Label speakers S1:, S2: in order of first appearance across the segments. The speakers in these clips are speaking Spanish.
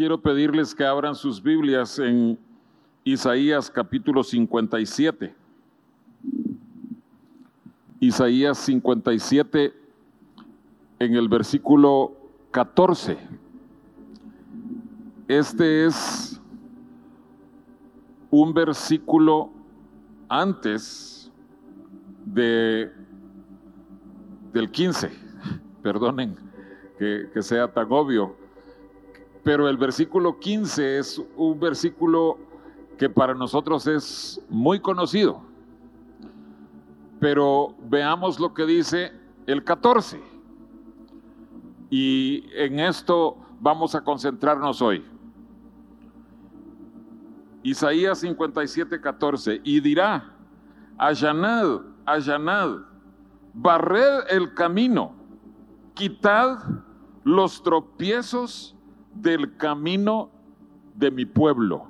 S1: quiero pedirles que abran sus Biblias en Isaías capítulo 57. Isaías 57 en el versículo 14. Este es un versículo antes de, del 15. Perdonen que, que sea tan obvio. Pero el versículo 15 es un versículo que para nosotros es muy conocido. Pero veamos lo que dice el 14. Y en esto vamos a concentrarnos hoy. Isaías 57, 14. Y dirá, allanad, allanad, barred el camino, quitad los tropiezos del camino de mi pueblo.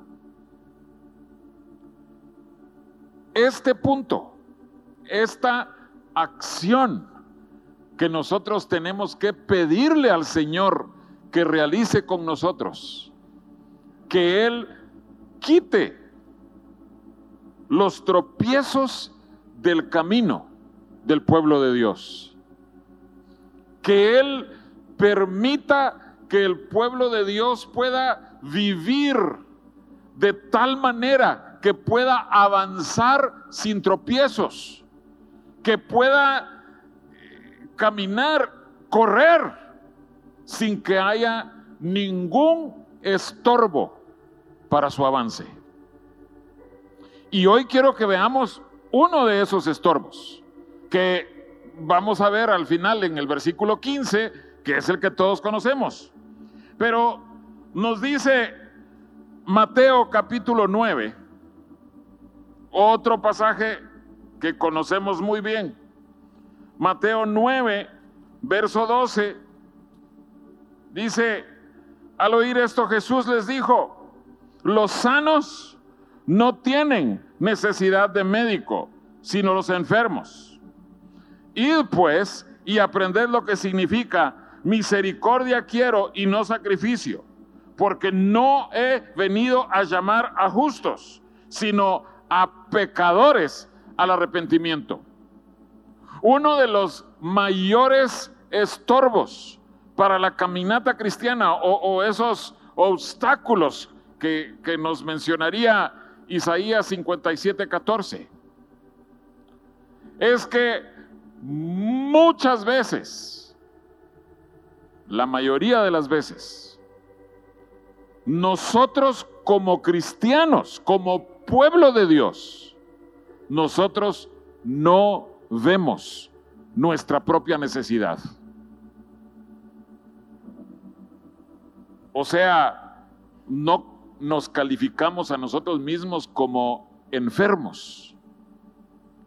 S1: Este punto, esta acción que nosotros tenemos que pedirle al Señor que realice con nosotros, que Él quite los tropiezos del camino del pueblo de Dios, que Él permita que el pueblo de Dios pueda vivir de tal manera que pueda avanzar sin tropiezos, que pueda eh, caminar, correr, sin que haya ningún estorbo para su avance. Y hoy quiero que veamos uno de esos estorbos, que vamos a ver al final en el versículo 15, que es el que todos conocemos. Pero nos dice Mateo capítulo 9, otro pasaje que conocemos muy bien. Mateo 9, verso 12, dice, al oír esto Jesús les dijo, los sanos no tienen necesidad de médico, sino los enfermos. Id pues y aprended lo que significa misericordia quiero y no sacrificio, porque no he venido a llamar a justos, sino a pecadores al arrepentimiento. Uno de los mayores estorbos para la caminata cristiana o, esos obstáculos que, que nos mencionaría Isaías 57, 14, es que muchas veces la mayoría de las veces, nosotros como cristianos, como pueblo de Dios, nosotros no vemos nuestra propia necesidad. O sea, no nos calificamos a nosotros mismos como enfermos,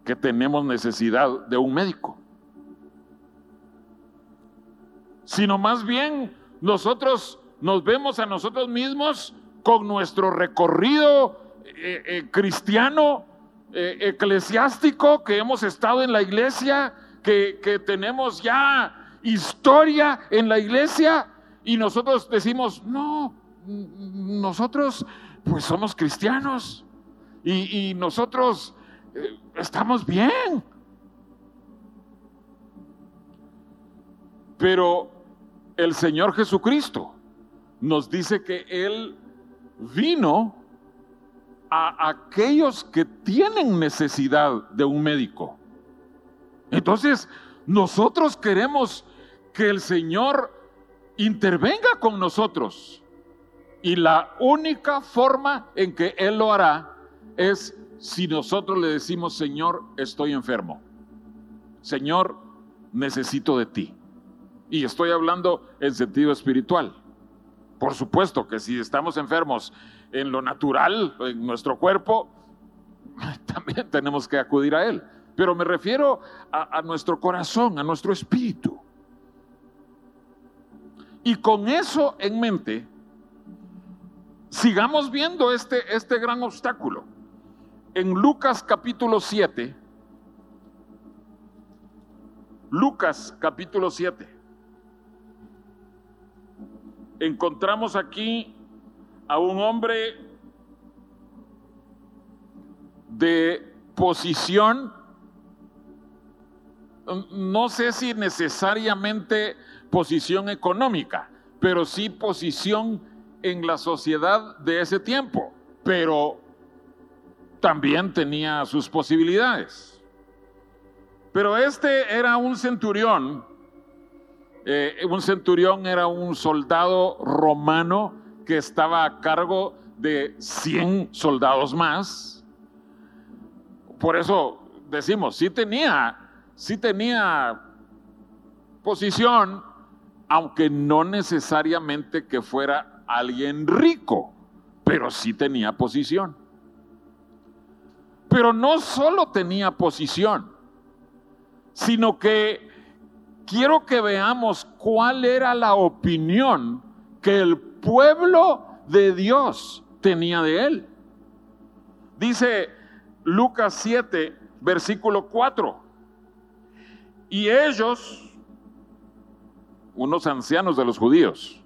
S1: que tenemos necesidad de un médico sino más bien nosotros nos vemos a nosotros mismos con nuestro recorrido eh, eh, cristiano, eh, eclesiástico, que hemos estado en la iglesia, que, que tenemos ya historia en la iglesia, y nosotros decimos, no, nosotros pues somos cristianos y, y nosotros estamos bien. Pero el Señor Jesucristo nos dice que Él vino a aquellos que tienen necesidad de un médico. Entonces, nosotros queremos que el Señor intervenga con nosotros. Y la única forma en que Él lo hará es si nosotros le decimos, Señor, estoy enfermo. Señor, necesito de ti. Y estoy hablando en sentido espiritual. Por supuesto que si estamos enfermos en lo natural, en nuestro cuerpo, también tenemos que acudir a Él. Pero me refiero a, nuestro corazón, a nuestro espíritu. Y con eso en mente, sigamos viendo este, este gran obstáculo. En Lucas capítulo 7, Lucas capítulo 7 encontramos aquí a un hombre de posición, no sé si necesariamente posición económica, pero sí posición en la sociedad de ese tiempo, pero también tenía sus posibilidades. Pero este era un centurión, eh, un centurión era un soldado romano que estaba a cargo de 100 soldados más. Por eso decimos, sí tenía, sí tenía posición, aunque no necesariamente que fuera alguien rico, pero sí tenía posición. Pero no solo tenía posición, sino que quiero que veamos cuál era la opinión que el pueblo de Dios tenía de él. Dice Lucas 7, versículo 4. Y ellos, unos ancianos de los judíos,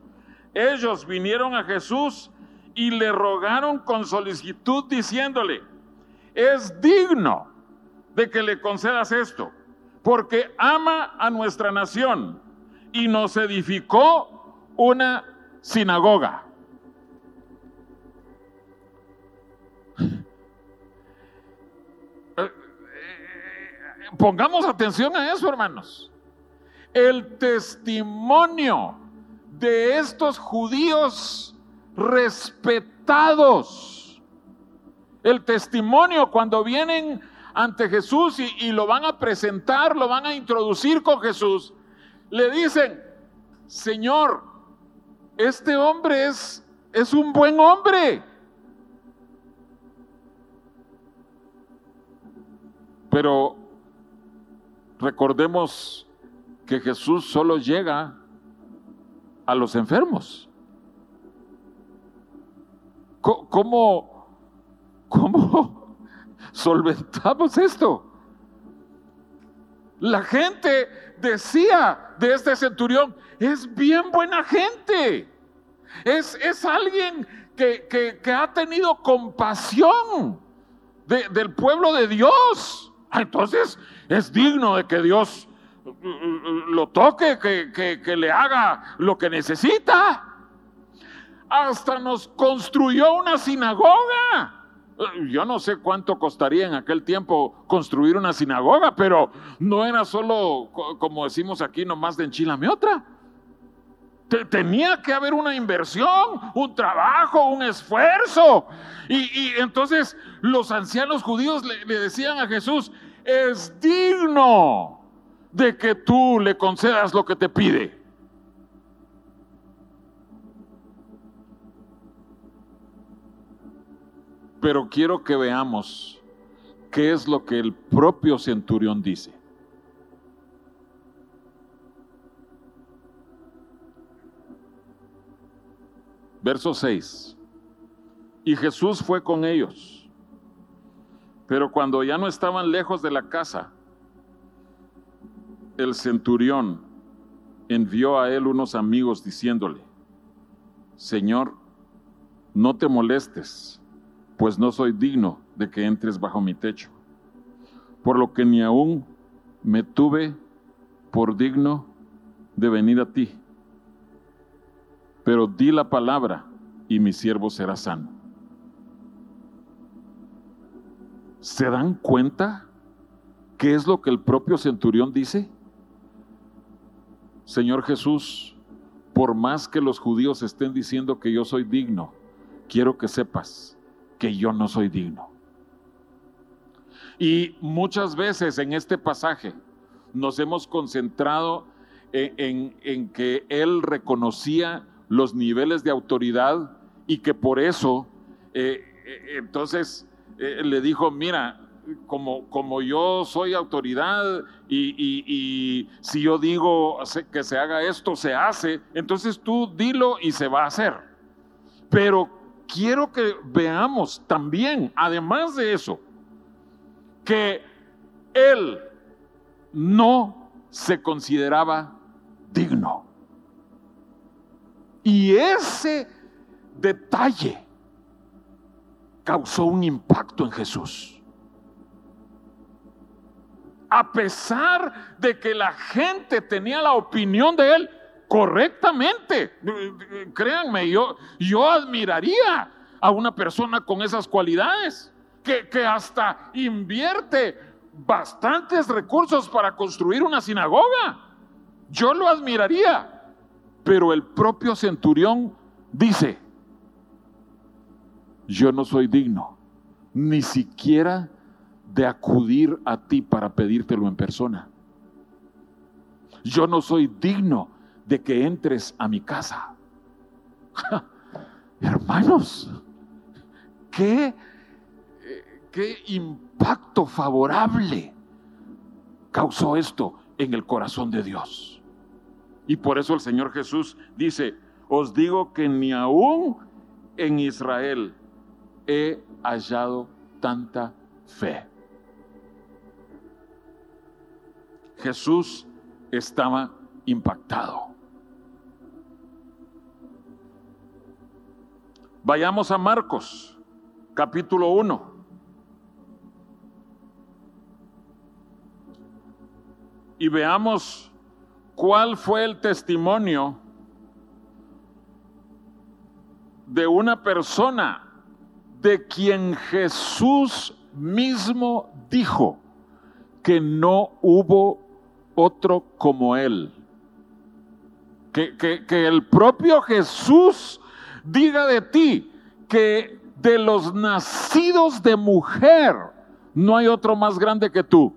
S1: ellos vinieron a Jesús y le rogaron con solicitud diciéndole, es digno de que le concedas esto, porque ama a nuestra nación y nos edificó una sinagoga. Pongamos atención a eso, hermanos. El testimonio de estos judíos respetados, el testimonio cuando vienen ante Jesús y, lo van a presentar, lo van a introducir con Jesús, le dicen, Señor, este hombre es, es un buen hombre. Pero recordemos que Jesús solo llega a los enfermos. ¿Cómo, cómo solventamos esto? La gente decía de este centurión, es bien buena gente. Es, es alguien que, ha tenido compasión del pueblo de Dios. Entonces es digno de que Dios uh, uh, uh, lo toque, que, que le haga lo que necesita. Hasta nos construyó una sinagoga. Yo no sé cuánto costaría en aquel tiempo construir una sinagoga, pero no era solo, como decimos aquí, nomás de enchilame otra. Tenía que haber una inversión, un trabajo, un esfuerzo. Y, entonces los ancianos judíos le, le decían a Jesús, es digno de que tú le concedas lo que te pide. Pero quiero que veamos qué es lo que el propio centurión dice. Verso 6. Y Jesús fue con ellos. Pero cuando ya no estaban lejos de la casa, el centurión envió a él unos amigos diciéndole, Señor, no te molestes pues no soy digno de que entres bajo mi techo, por lo que ni aún me tuve por digno de venir a ti. Pero di la palabra y mi siervo será sano. ¿Se dan cuenta qué es lo que el propio centurión dice? Señor Jesús, por más que los judíos estén diciendo que yo soy digno, quiero que sepas que yo no soy digno. Y muchas veces en este pasaje nos hemos concentrado en, que él reconocía los niveles de autoridad y que por eso eh, eh, entonces eh, le dijo, mira, como, como yo soy autoridad y, y, si yo digo que se haga esto, se hace, entonces tú dilo y se va a hacer. Pero quiero que veamos también, además de eso, que él no se consideraba digno. Y ese detalle causó un impacto en Jesús. A pesar de que la gente tenía la opinión de él correctamente, créanme, yo, yo admiraría a una persona con esas cualidades, que, que hasta invierte bastantes recursos para construir una sinagoga. Yo lo admiraría. Pero el propio centurión dice, yo no soy digno ni siquiera de acudir a ti para pedírtelo en persona. Yo no soy digno de que entres a mi casa. Hermanos, qué, qué impacto favorable causó esto en el corazón de Dios. Y por eso el Señor Jesús dice, os digo que ni aún en Israel he hallado tanta fe. Jesús estaba impactado. Vayamos a Marcos, capítulo 1. Y veamos cuál fue el testimonio de una persona de quien Jesús mismo dijo que no hubo otro como él. Que, que el propio Jesús diga de ti que de los nacidos de mujer no hay otro más grande que tú.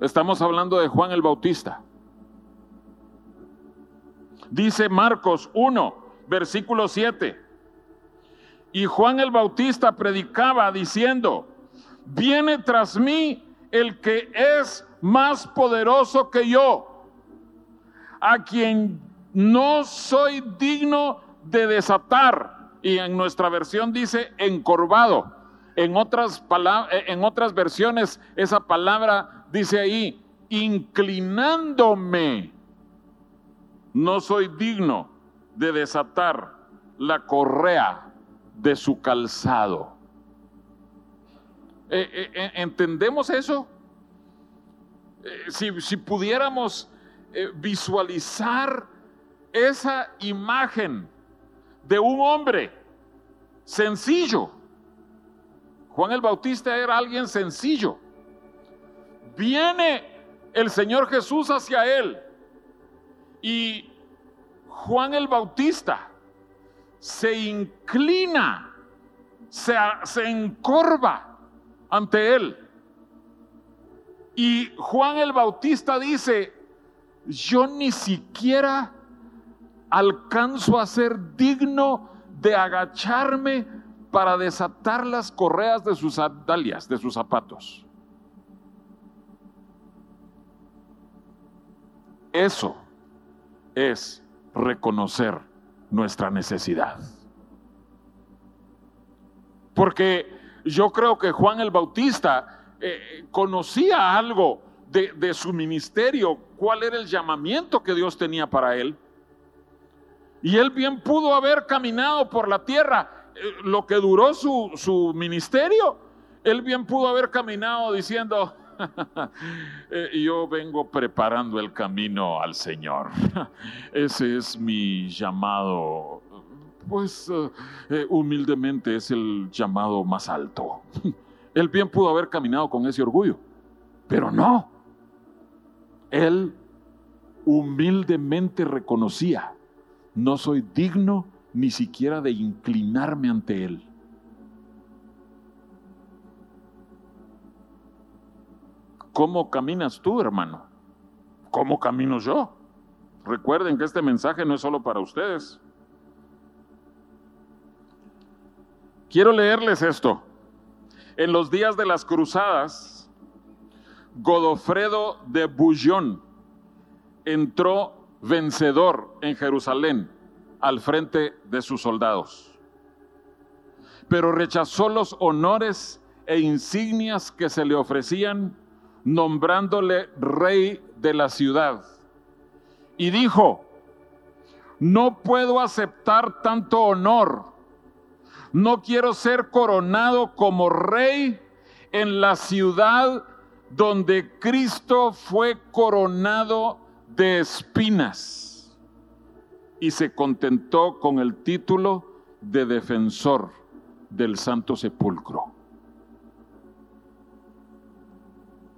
S1: Estamos hablando de Juan el Bautista. Dice Marcos 1, versículo 7. Y Juan el Bautista predicaba diciendo, viene tras mí el que es más poderoso que yo, a quien no soy digno de desatar. Y en nuestra versión dice encorvado. En otras, eh, en otras versiones esa palabra dice ahí, inclinándome. No soy digno de desatar la correa de su calzado. Eh, eh, ¿Entendemos eso? si, si, pudiéramos visualizar esa imagen de un hombre sencillo. Juan el Bautista era alguien sencillo. Viene el Señor Jesús hacia él y Juan el Bautista se inclina, se, se encorva ante él. Y Juan el Bautista dice, yo ni siquiera alcanzo a ser digno de agacharme para desatar las correas de sus sandalias, de sus zapatos. Eso es reconocer nuestra necesidad. Porque yo creo que Juan el Bautista eh, conocía algo de, de su ministerio, cuál era el llamamiento que Dios tenía para él. Y él bien pudo haber caminado por la tierra eh, lo que duró su, su ministerio. Él bien pudo haber caminado diciendo, eh, yo vengo preparando el camino al Señor. Ese es mi llamado. Pues eh, humildemente es el llamado más alto. Él bien pudo haber caminado con ese orgullo, pero no. Él humildemente reconocía no soy digno ni siquiera de inclinarme ante Él. ¿Cómo caminas tú, hermano? ¿Cómo camino yo? Recuerden que este mensaje no es solo para ustedes. Quiero leerles esto. En los días de las cruzadas, Godofredo de Bouillon entró vencedor en Jerusalén al frente de sus soldados. Pero rechazó los honores e insignias que se le ofrecían, nombrándole rey de la ciudad. Y dijo, no puedo aceptar tanto honor. No quiero ser coronado como rey en la ciudad donde Cristo fue coronado de espinas y se contentó con el título de defensor del Santo Sepulcro.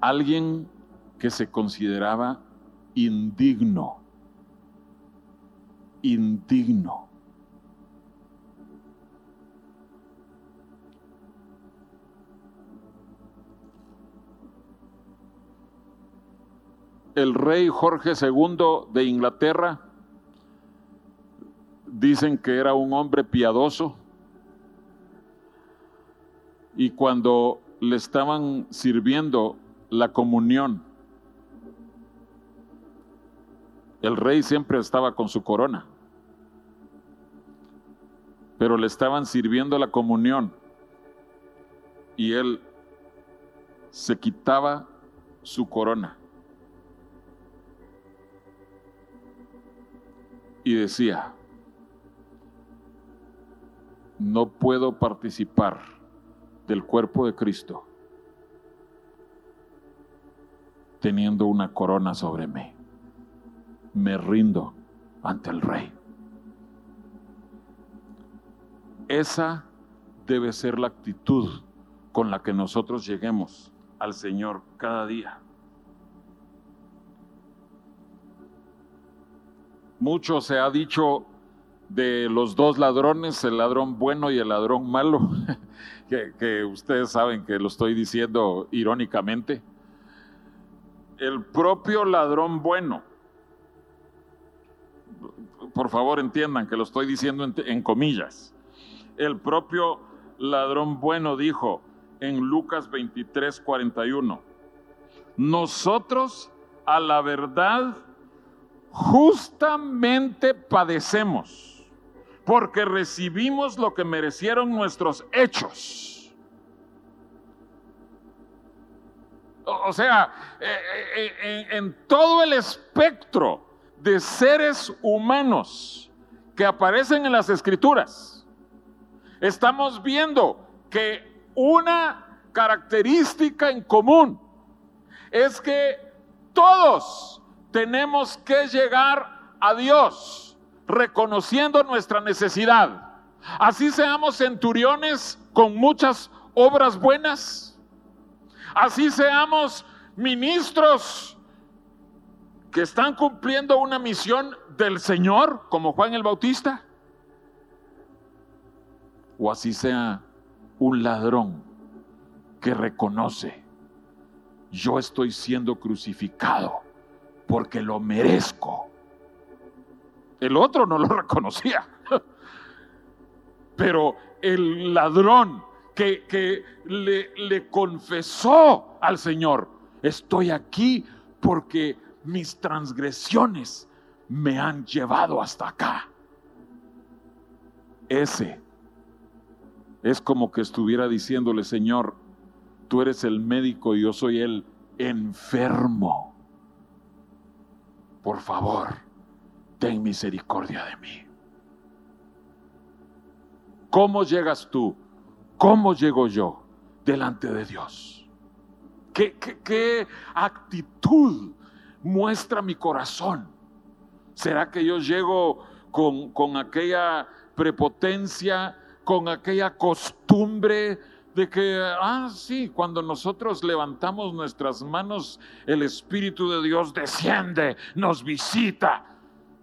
S1: Alguien que se consideraba indigno, indigno. El rey Jorge II de Inglaterra. Dicen que era un hombre piadoso. Y cuando le estaban sirviendo la comunión, el rey siempre estaba con su corona, pero le estaban sirviendo la comunión y él se quitaba su corona y decía, no puedo participar del cuerpo de Cristo teniendo una corona sobre mí. Me rindo ante el rey. Esa debe ser la actitud con la que nosotros lleguemos al Señor cada día. Mucho se ha dicho de los dos ladrones, el ladrón bueno y el ladrón malo, que, ustedes saben que lo estoy diciendo irónicamente. El propio ladrón bueno, por favor entiendan que lo estoy diciendo en, en comillas, el propio ladrón bueno dijo en Lucas 23, 41, nosotros a la verdad justamente padecemos porque recibimos lo que merecieron nuestros hechos. O sea, eh, eh, eh, en todo el espectro de seres humanos que aparecen en las escrituras, estamos viendo que una característica en común es que todos tenemos que llegar a Dios reconociendo nuestra necesidad. Así seamos centuriones con muchas obras buenas. Así seamos ministros que están cumpliendo una misión del Señor, como Juan el Bautista. O así sea un ladrón que reconoce, yo estoy siendo crucificado porque lo merezco el otro no lo reconocía. Pero el ladrón que, le, le confesó al Señor, estoy aquí porque mis transgresiones me han llevado hasta acá. Ese es como que estuviera diciéndole, Señor, tú eres el médico y yo soy el enfermo. Por favor, ten misericordia de mí. ¿Cómo llegas tú? ¿Cómo llego yo delante de Dios? ¿Qué, qué, actitud muestra mi corazón? ¿Será que yo llego con, con aquella prepotencia, con aquella costumbre de que, ah, sí, cuando nosotros levantamos nuestras manos, el Espíritu de Dios desciende, nos visita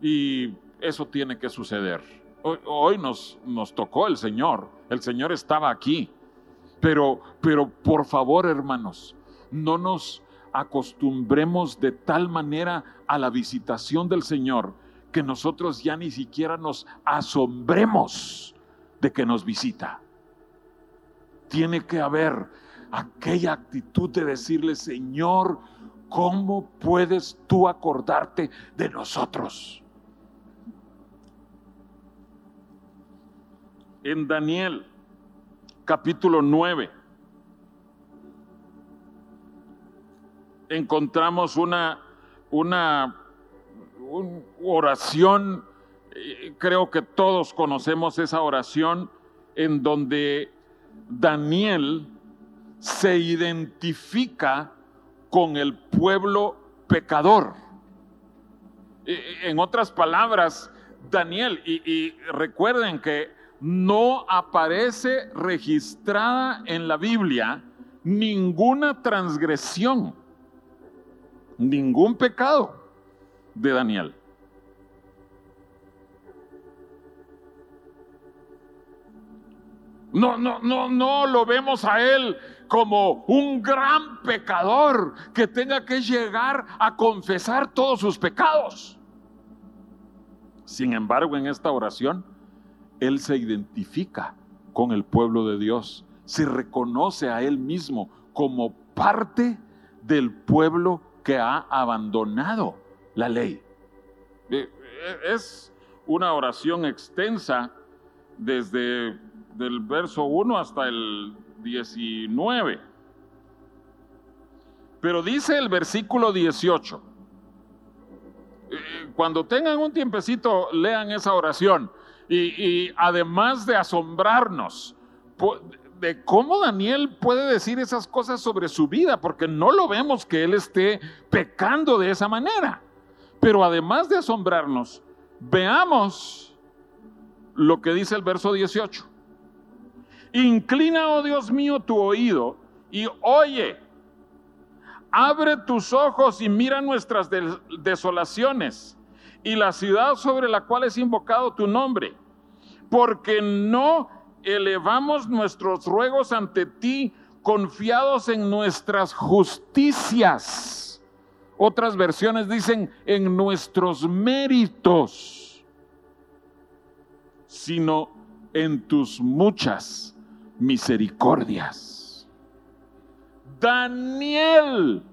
S1: y eso tiene que suceder. Hoy, nos, nos, tocó el Señor, el Señor estaba aquí. Pero, pero por favor, hermanos, no nos acostumbremos de tal manera a la visitación del Señor que nosotros ya ni siquiera nos asombremos de que nos visita. Tiene que haber aquella actitud de decirle, Señor, ¿cómo puedes tú acordarte de nosotros? en Daniel capítulo 9 encontramos una, una oración Creo que todos conocemos esa oración en donde Daniel se identifica con el pueblo pecador. En otras palabras, Daniel, y, recuerden que no aparece registrada en la Biblia ninguna transgresión, ningún pecado de Daniel. No, no, no, no lo vemos a él como un gran pecador que tenga que llegar a confesar todos sus pecados. Sin embargo, en esta oración, él se identifica con el pueblo de Dios, se reconoce a él mismo como parte del pueblo que ha abandonado la ley. Eh, eh, es una oración extensa desde del verso 1 hasta el 19. Pero dice el versículo 18. Eh, cuando tengan un tiempecito, lean esa oración. Y, además de asombrarnos de cómo Daniel puede decir esas cosas sobre su vida, porque no lo vemos que él esté pecando de esa manera. Pero además de asombrarnos, veamos lo que dice el verso 18. Inclina, oh Dios mío, tu oído y oye. Abre tus ojos y mira nuestras desolaciones y la ciudad sobre la cual es invocado tu nombre. Porque no elevamos nuestros ruegos ante ti confiados en nuestras justicias. Otras versiones dicen en nuestros méritos, sino en tus muchas misericordias. Daniel,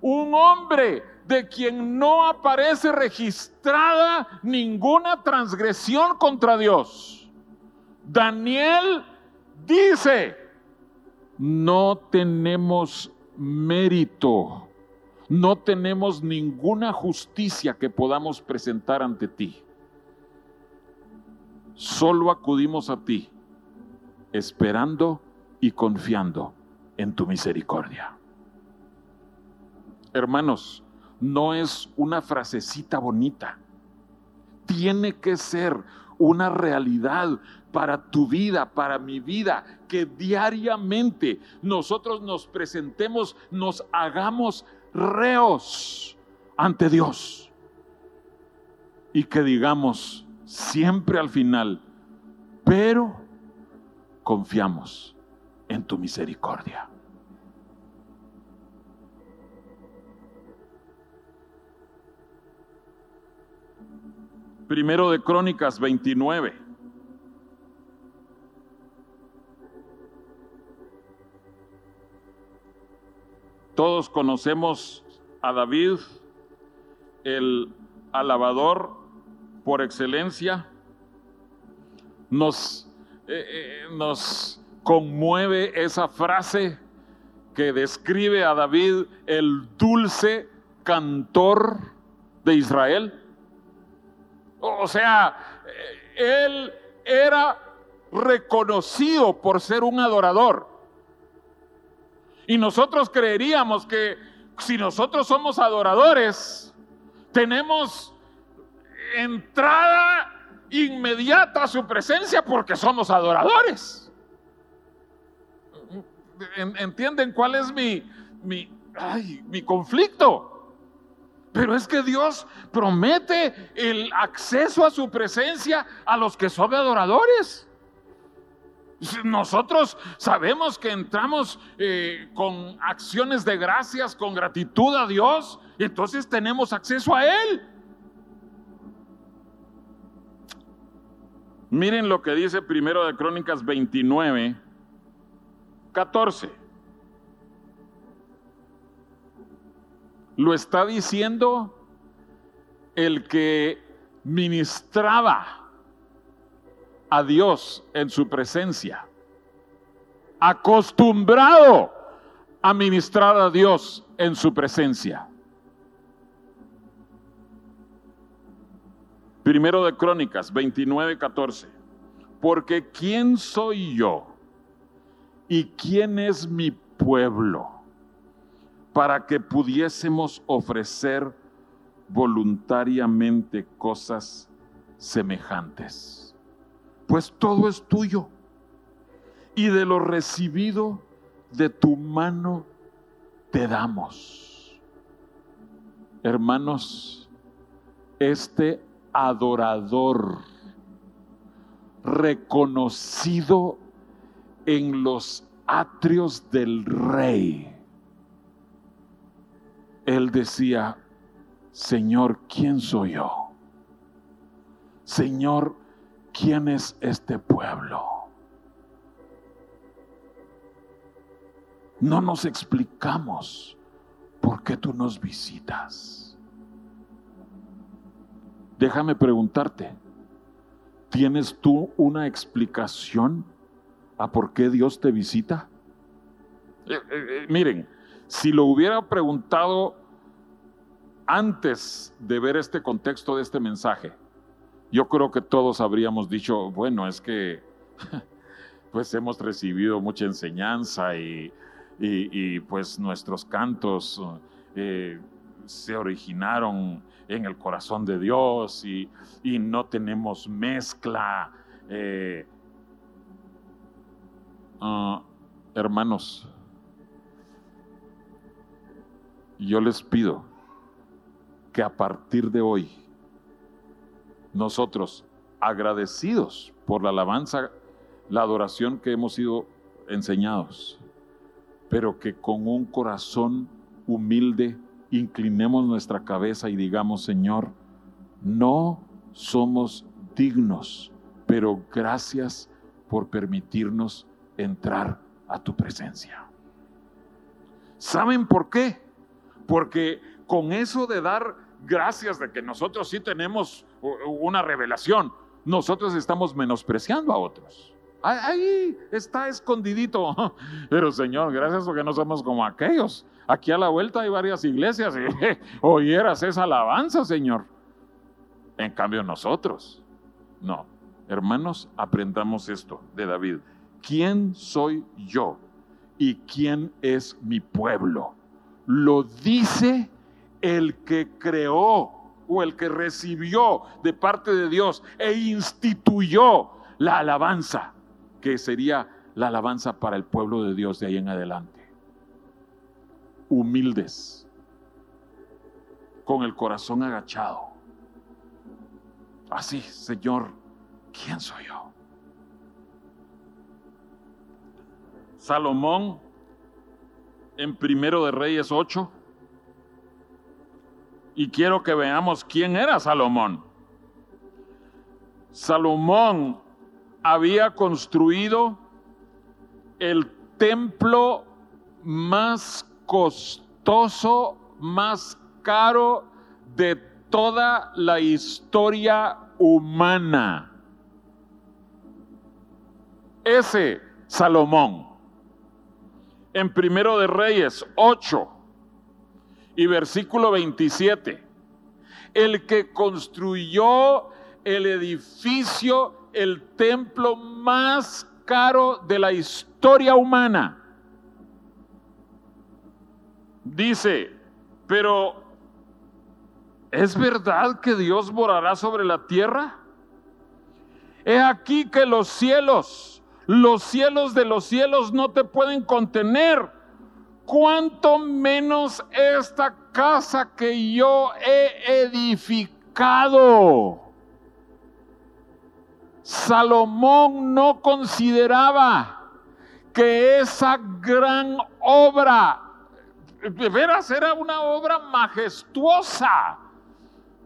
S1: un hombre de quien no aparece registrada ninguna transgresión contra Dios. Daniel dice, no tenemos mérito, no tenemos ninguna justicia que podamos presentar ante ti. Solo acudimos a ti esperando y confiando en tu misericordia. Hermanos, no es una frasecita bonita. Tiene que ser una realidad para tu vida, para mi vida, que diariamente nosotros nos presentemos, nos hagamos reos ante Dios. Y que digamos siempre al final, pero confiamos en tu misericordia. Primero de Crónicas 29. Todos conocemos a David, el alabador por excelencia. Nos eh, eh, nos conmueve esa frase que describe a David el dulce cantor de Israel. O sea, eh, él era reconocido por ser un adorador. Y nosotros creeríamos que si nosotros somos adoradores, tenemos entrada inmediata su presencia porque somos adoradores. ¿Entienden cuál es mi, mi, conflicto? Pero es que Dios promete el acceso a su presencia a los que son adoradores. Nosotros sabemos que entramos eh, con acciones de gracias, con gratitud a Dios, entonces tenemos acceso a Él. Miren lo que dice primero de Crónicas 29, 14. Lo está diciendo el que ministraba a Dios en su presencia, acostumbrado a ministrar a Dios en su presencia. Primero de Crónicas 29, 14. Porque ¿quién soy yo? ¿Y quién es mi pueblo? Para que pudiésemos ofrecer voluntariamente cosas semejantes. Pues todo es tuyo. Y de lo recibido de tu mano te damos. Hermanos, este adorador reconocido en los atrios del rey. Él decía, Señor, ¿quién soy yo? Señor, ¿quién es este pueblo? No nos explicamos por qué tú nos visitas. Déjame preguntarte, ¿tienes tú una explicación a por qué Dios te visita? Eh, eh, eh, miren, si lo hubiera preguntado antes de ver este contexto de este mensaje, yo creo que todos habríamos dicho, bueno, es que pues hemos recibido mucha enseñanza y, pues nuestros cantos se originaron en el corazón de Dios y, no tenemos mezcla. Eh, ah, hermanos, yo les pido que a partir de hoy, nosotros, agradecidos por la alabanza, la adoración que hemos sido enseñados, pero que con un corazón humilde, inclinemos nuestra cabeza y digamos, Señor, no somos dignos, pero gracias por permitirnos entrar a tu presencia. ¿Saben por qué? Porque con eso de dar gracias de que nosotros sí tenemos una revelación, nosotros estamos menospreciando a otros. Ahí está escondidito. Pero Señor, gracias porque no somos como aquellos. Aquí a la vuelta hay varias iglesias y oyeras esa alabanza, Señor. En cambio nosotros, no. Hermanos, aprendamos esto de David. ¿Quién soy yo y quién es mi pueblo? Lo dice el que creó o el que recibió de parte de Dios e instituyó la alabanza que sería la alabanza para el pueblo de Dios de ahí en adelante. Humildes, con el corazón agachado. Así, Señor, ¿quién soy yo? Salomón, en Primero de Reyes 8, y quiero que veamos quién era Salomón. Salomón había construido el templo más costoso, más caro de toda la historia humana. Ese Salomón, en Primero de Reyes 8 y versículo 27, el que construyó el edificio el templo más caro de la historia humana. Dice, pero ¿es verdad que Dios morará sobre la tierra? He aquí que los cielos, los cielos de los cielos no te pueden contener. Cuanto menos esta casa que yo he edificado. Salomón no consideraba que esa gran obra, de veras era una obra majestuosa,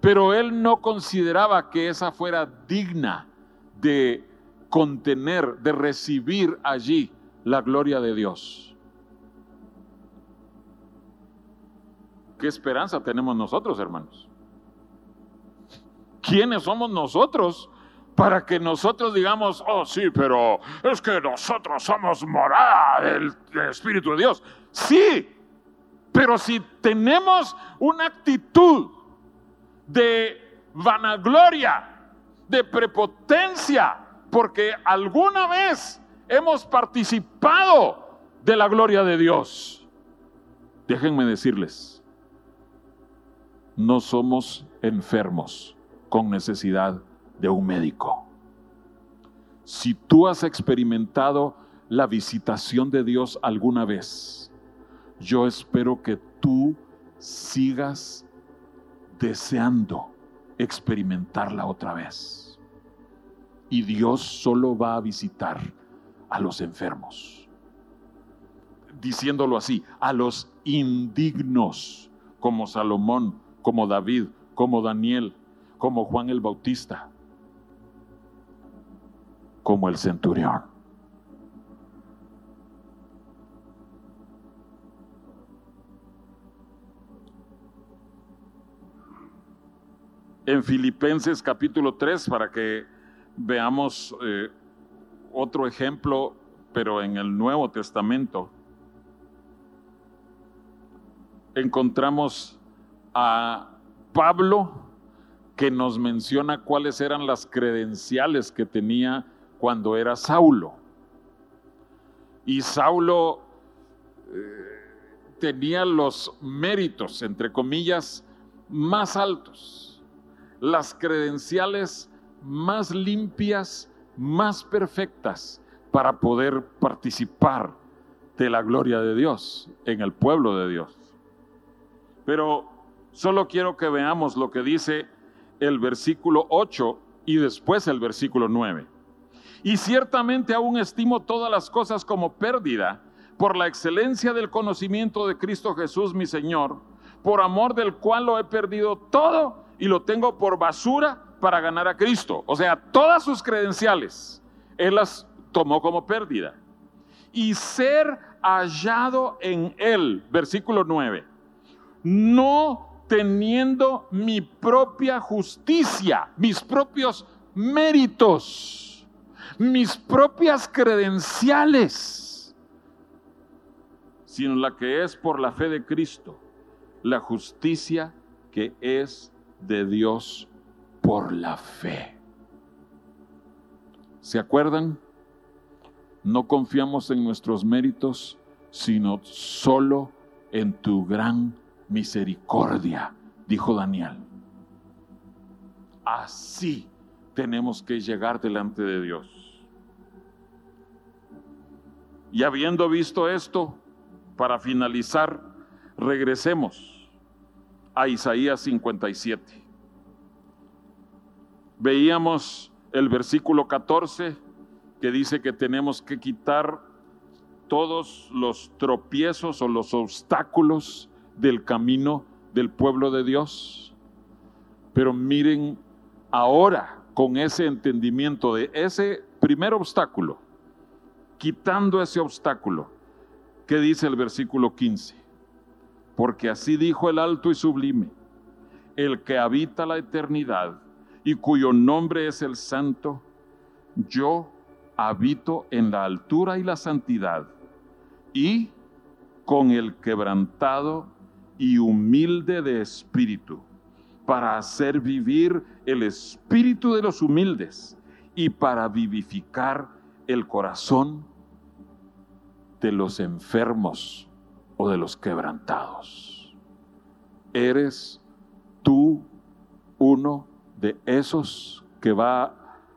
S1: pero él no consideraba que esa fuera digna de contener, de recibir allí la gloria de Dios. ¿Qué esperanza tenemos nosotros, hermanos? ¿Quiénes somos nosotros para que nosotros digamos, oh sí, pero es que nosotros somos morada del, Espíritu de Dios. Sí, pero si tenemos una actitud de vanagloria, de prepotencia, porque alguna vez hemos participado de la gloria de Dios. Déjenme decirles, no somos enfermos con necesidad de un médico. Si tú has experimentado la visitación de Dios alguna vez, yo espero que tú sigas deseando experimentarla otra vez. Y Dios solo va a visitar a los enfermos. Diciéndolo así, a los indignos, como Salomón, como David, como Daniel, como Juan el Bautista, como el centurión. En Filipenses capítulo 3, para que veamos eh, otro ejemplo, pero en el Nuevo Testamento, encontramos a Pablo que nos menciona cuáles eran las credenciales que tenía cuando era Saulo. Y Saulo eh, tenía los méritos, entre comillas, más altos, las credenciales más limpias, más perfectas para poder participar de la gloria de Dios en el pueblo de Dios. Pero solo quiero que veamos lo que dice el versículo 8 y después el versículo 9. Y ciertamente aún estimo todas las cosas como pérdida por la excelencia del conocimiento de Cristo Jesús mi Señor, por amor del cual lo he perdido todo y lo tengo por basura para ganar a Cristo. O sea, todas sus credenciales, Él las tomó como pérdida. Y ser hallado en Él, versículo 9, no teniendo mi propia justicia, mis propios méritos mis propias credenciales, sino la que es por la fe de Cristo, la justicia que es de Dios por la fe. ¿Se acuerdan? No confiamos en nuestros méritos, sino solo en tu gran misericordia, dijo Daniel. Así tenemos que llegar delante de Dios. Y habiendo visto esto, para finalizar, regresemos a Isaías 57. Veíamos el versículo 14 que dice que tenemos que quitar todos los tropiezos o los obstáculos del camino del pueblo de Dios. Pero miren ahora con ese entendimiento de ese primer obstáculo, quitando ese obstáculo. ¿Qué dice el versículo 15? Porque así dijo el alto y sublime, el que habita la eternidad y cuyo nombre es el santo, yo habito en la altura y la santidad y con el quebrantado y humilde de espíritu, para hacer vivir el espíritu de los humildes y para vivificar el corazón de los enfermos o de los quebrantados. ¿Eres tú uno de esos que va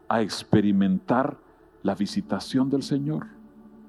S1: a experimentar la visitación del Señor?